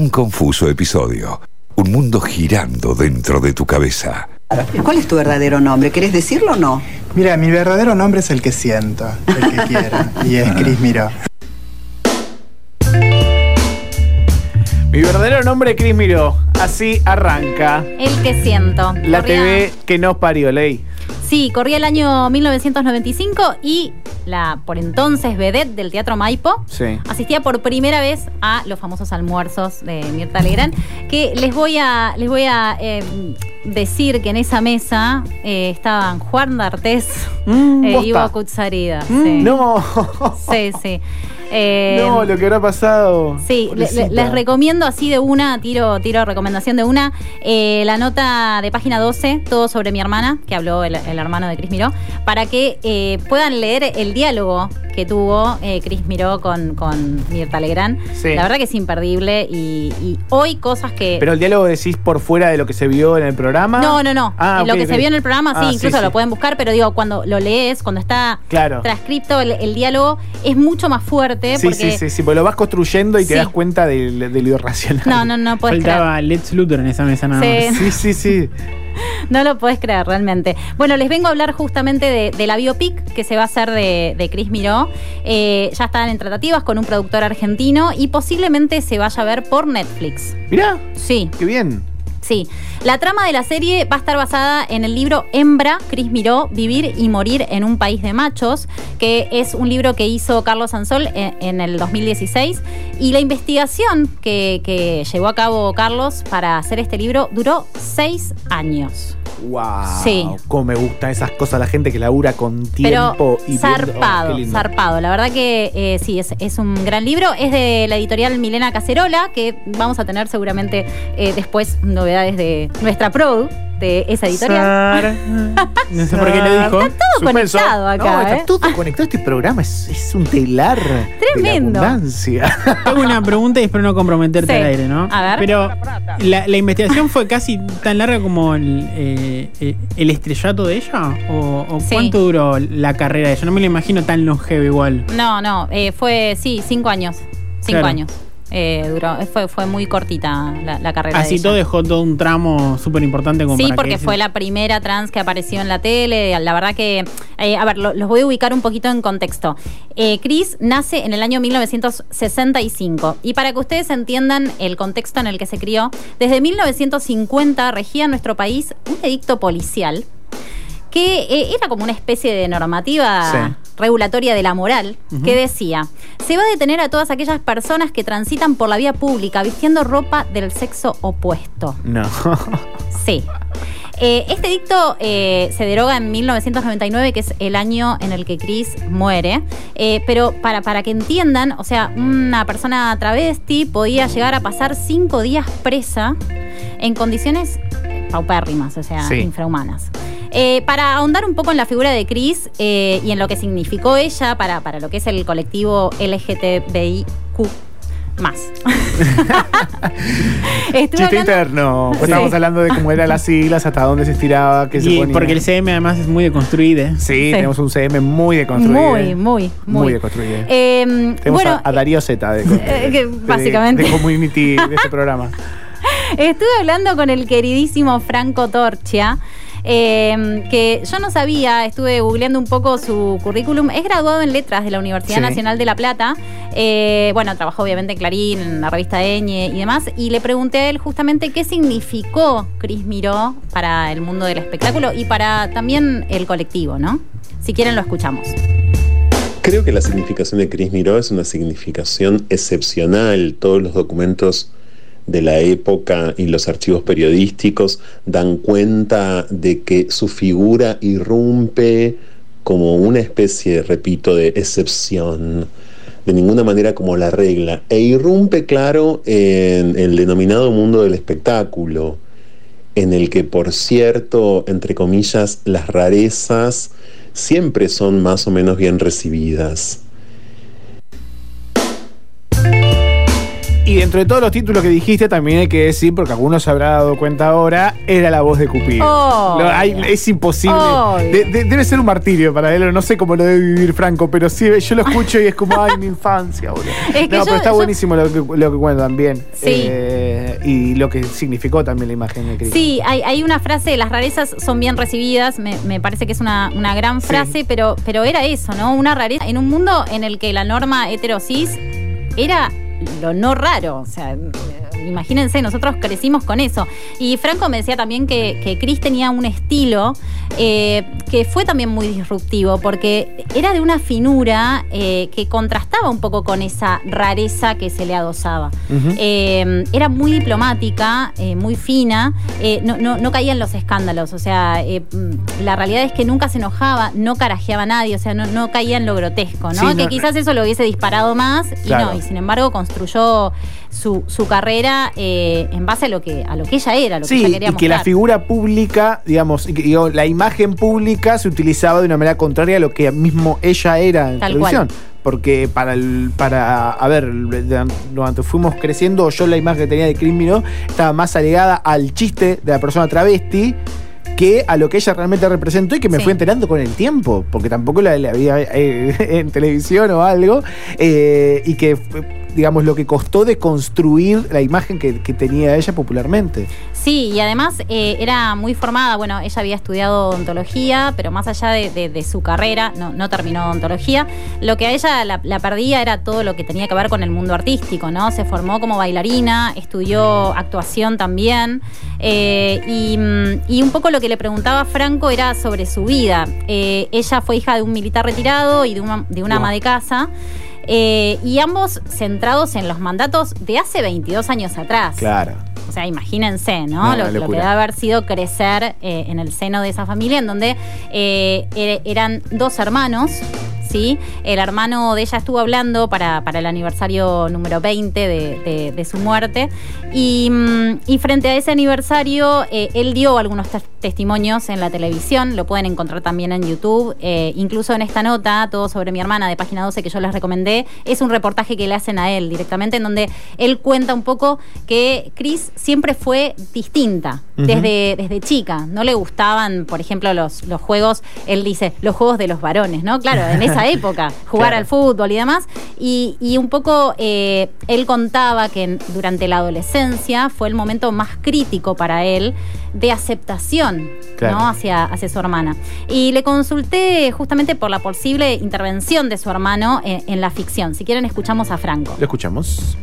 un confuso episodio. Un mundo girando dentro de tu cabeza. ¿Cuál es tu verdadero nombre? ¿Querés decirlo o no? Mira, mi verdadero nombre es el que siento, el que quiero, y es Cris Miró. Mi verdadero nombre es Cris Miró. Así arranca El que siento. la TV que nos parió, Ley. Sí, corría el año 1995 y la por entonces vedette del Teatro Maipo Sí. asistía por primera vez a los famosos almuerzos de Mirta Legrand, que les voy a, les voy a eh, decir que en esa mesa eh, estaban Juan D'Artés Mm, e posta. Ivo Kutsarida. Mm, sí. No. Sí, sí. Eh, no, lo que habrá pasado. Sí, le- les recomiendo así de una, tiro, tiro recomendación de una, eh, la nota de página 12, todo sobre mi hermana, que habló el, el hermano de Cris Miró, para que eh, puedan leer el diálogo que tuvo eh, Cris Miró con, con Mirta Legrand. Sí. La verdad que es imperdible y, y hoy cosas que... Pero el diálogo decís por fuera de lo que se vio en el programa. no, no, no. Ah, lo que se vio en el programa, sí, Ah, incluso sí. lo pueden buscar, pero digo, cuando lo lees, cuando está Claro. transcripto el, el diálogo, es mucho más fuerte. Sí, porque sí, sí, sí, porque lo vas construyendo y te das cuenta del, de lo irracional. No, no, no puedes creer. Faltaba Let's Luthor en esa mesa nada Sí. más. Sí, sí, sí. No lo puedes creer realmente. Bueno, les vengo a hablar justamente de, de la biopic que se va a hacer de, de Chris Miró. Eh, ya están en tratativas con un productor argentino y posiblemente se vaya a ver por Netflix. Mirá, Sí, qué bien. Sí. La trama de la serie va a estar basada en el libro Hembra, Chris Miró, Vivir y Morir en un País de Machos, que es un libro que hizo Carlos Sansol en, en el 2016. Y la investigación que, que llevó a cabo Carlos para hacer este libro duró seis años. Wow. Sí. Cómo me gustan esas cosas, la gente que labura con Pero tiempo y viendo- zarpado, oh, qué lindo. zarpado. La verdad que eh, sí, es, es un gran libro. Es de la editorial Milena Cacerola, que vamos a tener seguramente eh, después novedades de nuestra produ de esa editorial. Sar- No sé por qué lo dijo. Todo Suspenso. conectado acá, No, está ¿eh? todo conectado. Este programa es, es un telar. Tremendo. De la abundancia. Tengo una pregunta y espero no comprometerte Sí. al aire, ¿no? A ver. Pero la, la investigación fue casi tan larga como el, eh, eh, el estrellato de ella. ¿O, o Sí. cuánto duró la carrera de ella? No me lo imagino tan longevo igual. No, no, eh, fue, sí, cinco años. Cinco Claro. años. Eh, duró, fue, fue muy cortita la, la carrera. Así ella. todo dejó todo un tramo súper importante Sí, porque que fue la primera trans que apareció en la tele. La verdad que, eh, a ver, lo- los voy a ubicar un poquito en contexto. Eh, Chris nace en el año 1965 y para que ustedes entiendan el contexto en el que se crió, desde 1950 regía en nuestro país un edicto policial que eh, era como una especie de normativa Sí. regulatoria de la moral, que decía, se va a detener a todas aquellas personas que transitan por la vía pública vistiendo ropa del sexo opuesto. No. Sí. Eh, este dicto eh, se deroga en 1999, que es el año en el que Chris muere. Eh, pero para, para que entiendan, o sea, una persona travesti podía llegar a pasar cinco días presa en condiciones paupérrimas, o sea, Sí. infrahumanas. Eh, para ahondar un poco en la figura de Chris eh, y en lo que significó ella para, para lo que es el colectivo LGTBIQ más. Chiste hablando- interno. Pues Sí. Estábamos hablando de cómo eran las siglas, hasta dónde se estiraba, qué se ponía. porque el CM además es muy deconstruido. ¿eh? Sí, tenemos un CM muy deconstruido. Muy, muy, muy. Muy deconstruido. Eh, Tenemos bueno, a, a Darío Z de, eh, que de- básicamente. de community de este programa. estuve hablando con el queridísimo Franco Torchia. Eh, que yo no sabía, estuve googleando un poco su currículum. Es graduado en letras de la Universidad Sí. Nacional de La Plata. Eh, bueno, trabajó obviamente en Clarín, en la revista Eñe y demás. Y le pregunté a él justamente qué significó Cris Miró para el mundo del espectáculo y para también el colectivo, ¿no? Si quieren, lo escuchamos. Creo que la significación de Cris Miró es una significación excepcional. Todos los documentos de la época y los archivos periodísticos dan cuenta de que su figura irrumpe como una especie, repito, de excepción, de ninguna manera como la regla, e irrumpe, claro, en el denominado mundo del espectáculo, en el que, por cierto, entre comillas, las rarezas siempre son más o menos bien recibidas. Y dentro de todos los títulos que dijiste, también hay que decir, porque algunos se habrá dado cuenta ahora, era la voz de Cupido. Lo- hay- es imposible. De- de- debe ser un martirio para él, no sé cómo lo debe vivir Franco, pero sí, yo lo escucho y es como, ay, mi infancia, boludo. Es que no, yo- pero está yo- buenísimo lo que, lo que cuentan bien. Sí. Eh, y lo que significó también la imagen de Cristo. Sí, hay, hay una frase, las rarezas son bien recibidas, me, me parece que es una, una gran frase, pero, pero era eso, ¿no? Una rareza en un mundo en el que la norma heterosis era lo no raro, o sea, imagínense, nosotros crecimos con eso. Y Franco me decía también que, que Chris tenía un estilo eh, que fue también muy disruptivo, porque era de una finura eh, que contrastaba un poco con esa rareza que se le adosaba. Eh, era muy diplomática, muy fina, no, no, no caía en los escándalos, o sea, mm, la realidad es que nunca se enojaba, no carajeaba a nadie, o sea, no, no caía en lo grotesco, ¿no? Sí, no, que quizás eso lo hubiese disparado más y Claro. no, y sin embargo construyó su, su carrera eh, en base a lo que a lo que ella era, a lo que Sí, ella quería y que la figura pública, digamos, y que, digo, la imagen pública se utilizaba de una manera contraria a lo que mismo ella era en Tal televisión. cual. Porque para, el, para, a ver, durante fuimos creciendo, yo la imagen que tenía de Chris Miró estaba más alegada al chiste de la persona travesti que a lo que ella realmente representó y que me Sí. fui enterando con el tiempo, porque tampoco la, la había eh, en televisión o algo, eh, y que, digamos, lo que costó de construir la imagen que, que tenía ella popularmente. Sí, y además eh, era muy formada. Bueno, ella había estudiado odontología, pero más allá de, de- de su carrera, no, no terminó odontología. Lo que a ella la, la perdía era todo lo que tenía que ver con el mundo artístico, ¿no? Se formó como bailarina, estudió actuación también. eh, y, mm, y un poco lo que le preguntaba Franco era sobre su vida. Eh, ella fue hija de un militar retirado y de una, de una Wow. ama de casa. Eh, y ambos centrados en los mandatos de hace 22 años atrás. Claro. O sea, imagínense, ¿no? No, lo, lo que debe haber sido crecer eh, en el seno de esa familia, en donde eh, er- eran dos hermanos. ¿Sí? El hermano de ella estuvo hablando para, para el aniversario número 20 de, de- de su muerte. Y, mm, y frente a ese aniversario, eh, él dio algunos tes- testimonios en la televisión. Lo pueden encontrar también en YouTube. Eh, incluso en esta nota, todo sobre mi hermana de página 12 que yo les recomendé, es un reportaje que le hacen a él directamente, en donde él cuenta un poco que Chris siempre fue distinta desde chica. No le gustaban, por ejemplo, los, los juegos, él dice, los juegos de los varones, ¿no? Claro, en esa época, jugar Claro. al fútbol y demás. Y, y un poco eh, él contaba que durante la adolescencia fue el momento más crítico para él de aceptación Claro. ¿no? hacia, hacia su hermana. Y le consulté justamente por la posible intervención de su hermano en, en la ficción. Si quieren, escuchamos a Franco. Lo escuchamos.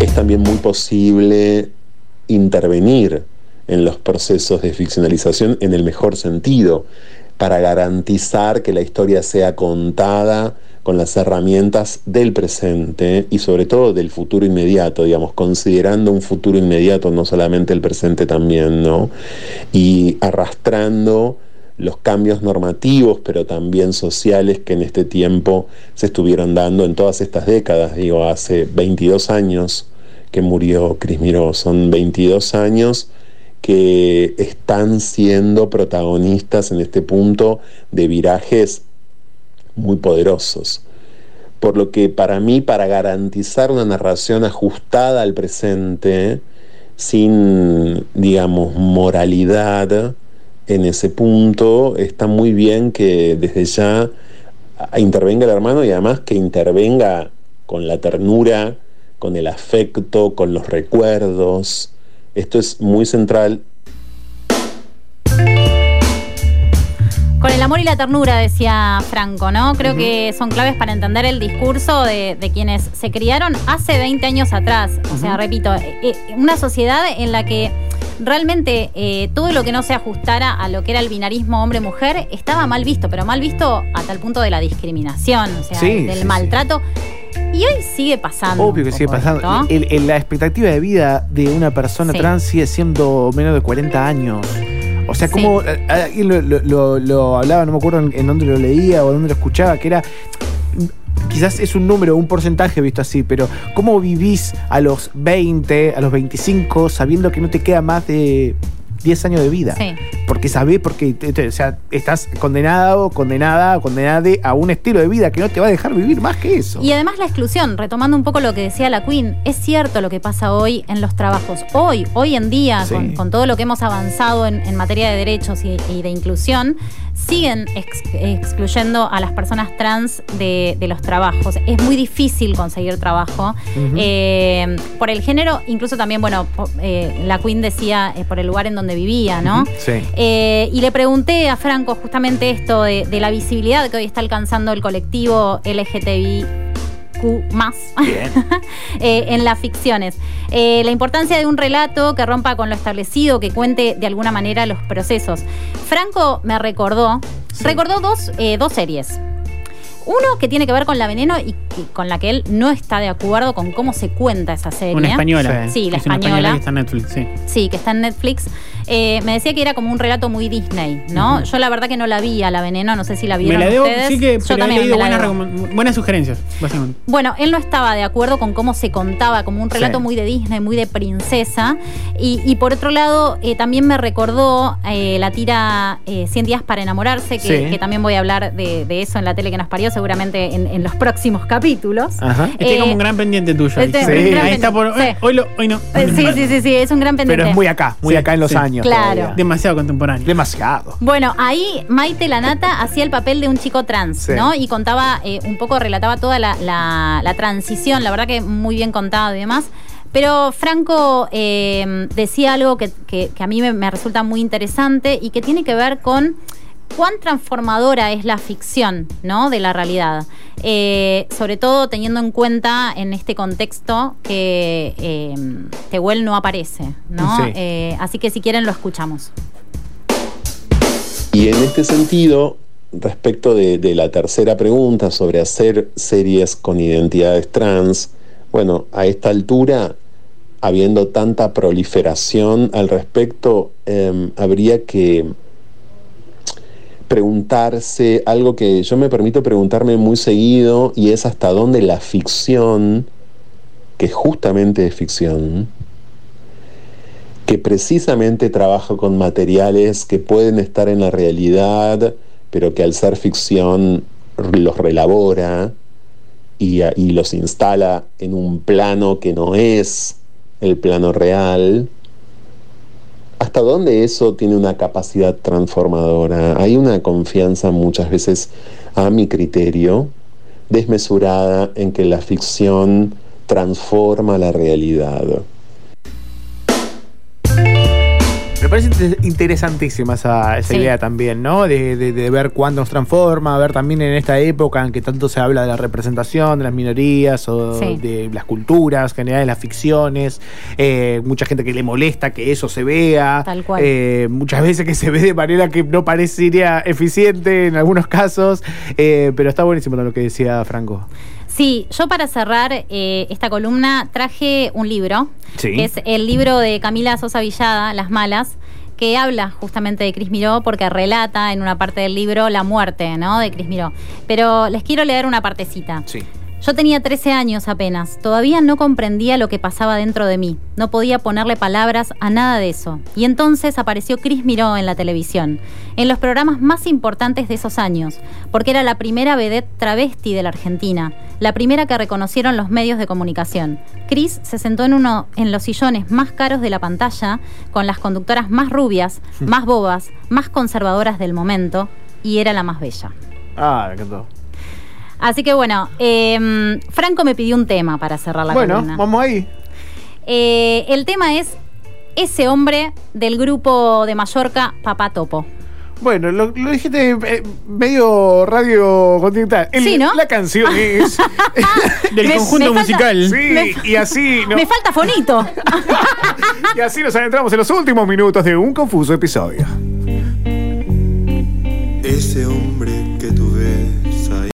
es también muy posible intervenir en los procesos de ficcionalización en el mejor sentido, para garantizar que la historia sea contada con las herramientas del presente y sobre todo del futuro inmediato, digamos, considerando un futuro inmediato, no solamente el presente también, ¿no? Y arrastrando los cambios normativos, pero también sociales que en este tiempo se estuvieron dando en todas estas décadas. Digo, hace 22 años que murió Cris Miró, son 22 años que están siendo protagonistas en este punto de virajes muy poderosos. Por lo que para mí, para garantizar una narración ajustada al presente, sin, digamos, moralidad en ese punto, está muy bien que desde ya intervenga el hermano y además que intervenga con la ternura, con el afecto, con los recuerdos. Esto es muy central Con el amor y la ternura, decía Franco, ¿no? Creo que son claves para entender el discurso de, de quienes se criaron hace 20 años atrás. O sea, repito, eh, eh, una sociedad en la que realmente eh, todo lo que no se ajustara a lo que era el binarismo hombre-mujer estaba mal visto, pero mal visto a tal punto de la discriminación, o sea, Sí, del sí, maltrato. Y hoy sigue pasando. Obvio que sigue pasando. esto. El- el- la expectativa de vida de una persona Sí. trans sigue siendo menos de 40 años. O sea, Sí. como eh, alguien lo, lo- lo- lo hablaba, no me acuerdo en, en dónde lo leía o dónde lo escuchaba, que era. Quizás es un número, un porcentaje visto así, pero ¿cómo vivís a los 20, a los 25, sabiendo que no te queda más de 10 años de vida? Sí. Porque sabés, porque o sea, estás condenado, condenada, condenada a un estilo de vida que no te va a dejar vivir más que eso. Y además la exclusión, retomando un poco lo que decía la Queen, es cierto lo que pasa hoy en los trabajos. Hoy, hoy en día, Sí. con, con todo lo que hemos avanzado en, en materia de derechos y, y de inclusión, siguen ex- excluyendo a las personas trans de, de los trabajos. Es muy difícil conseguir trabajo. Eh, por el género, incluso también, bueno, eh, la Queen decía eh, por el lugar en donde vivía, ¿no? Sí. Eh, y le pregunté a Franco justamente esto de, de la visibilidad que hoy está alcanzando el colectivo LGTBIQ eh, en las ficciones. Eh, la importancia de un relato que rompa con lo establecido, que cuente de alguna manera los procesos. Franco me recordó, Sí. recordó dos, eh, dos series. Uno que tiene que ver con la veneno y que- con la que él no está de acuerdo con cómo se cuenta esa serie. Una española. Sí, la Es una española. que está en Netflix, sí. Sí, que está en Netflix. Eh, me decía que era como un relato muy Disney, ¿no? Yo la verdad que no la vi a la veneno, no sé si la Me vieron la debo, ustedes. sí que Yo pero he también leído me la buenas, sugerencias, básicamente. Bueno, él no estaba de acuerdo con cómo se contaba, como un relato Sí. muy de Disney, muy de princesa. Y, y por otro lado, eh, también me recordó eh, la tira eh, 100 días para enamorarse, que, Sí. que también voy a hablar de, de eso en la tele que nos parió, seguramente en, en los próximos capítulos. Ajá. Este como un gran pendiente tuyo. este Sí, gran ahí está por. hoy, lo, hoy no. Eh, sí, sí, sí, sí, es un gran pendiente. Pero es muy acá, muy Sí, acá en los sí. Claro. todavía. Demasiado contemporáneo. Demasiado. Bueno, ahí Maite Lanata hacía el papel de un chico trans, Sí. ¿no? Y contaba eh, un poco, relataba toda la, la- la transición, la verdad que muy bien contado y demás. Pero Franco eh, decía algo que, que- que a mí me, me resulta muy interesante y que tiene que ver con cuán transformadora es la ficción, ¿no? De la realidad. Eh, sobre todo teniendo en cuenta en este contexto que eh, Tehuel no aparece, ¿no? Sí. Eh, así que si quieren lo escuchamos. Y en este sentido, respecto de, de la tercera pregunta sobre hacer series con identidades trans, bueno, a esta altura, habiendo tanta proliferación al respecto, em, habría que preguntarse algo que yo me permito preguntarme muy seguido y es hasta dónde la ficción, que justamente es ficción, que precisamente trabaja con materiales que pueden estar en la realidad, pero que al ser ficción los relabora y, y los instala en un plano que no es el plano real. ¿Hasta dónde eso tiene una capacidad transformadora? Hay una confianza muchas veces, a mi criterio, desmesurada en que la ficción transforma la realidad. Parece inter- interesantísima esa, esa Sí. idea también, ¿no? De, de- de ver cuándo nos transforma, ver también en esta época en que tanto se habla de la representación de las minorías o Sí. de las culturas, generales las ficciones, eh, mucha gente que le molesta que eso se vea, Tal cual. eh, muchas veces que se ve de manera que no parecería eficiente en algunos casos, eh, pero está buenísimo lo que decía Franco. Sí, yo para cerrar eh, esta columna traje un libro, Sí. que es el libro de Camila Sosa Villada, Las Malas, que habla justamente de Cris Miró porque relata en una parte del libro la muerte ¿no? de Cris Miró. Pero les quiero leer una partecita. Sí. Yo tenía 13 años apenas, todavía no comprendía lo que pasaba dentro de mí, no podía ponerle palabras a nada de eso. Y entonces apareció Cris Miró en la televisión, en los programas más importantes de esos años, porque era la primera vedette travesti de la Argentina, la primera que reconocieron los medios de comunicación. Cris se sentó en uno en los sillones más caros de la pantalla, con las conductoras más rubias, más bobas, más conservadoras del momento, y era la más bella. Ah, encantó. Así que bueno, eh, Franco me pidió un tema para cerrar la bueno, columna. vamos ahí. Eh, el tema es ese hombre del grupo de Mallorca, Papá Topo. Bueno, lo, lo dijiste eh, medio radio continental. El- Sí, ¿no? La canción es. Del Me- conjunto me falta- musical. sí, y así. no- Me falta fonito. y así nos adentramos en los últimos minutos de un confuso episodio. Ese hombre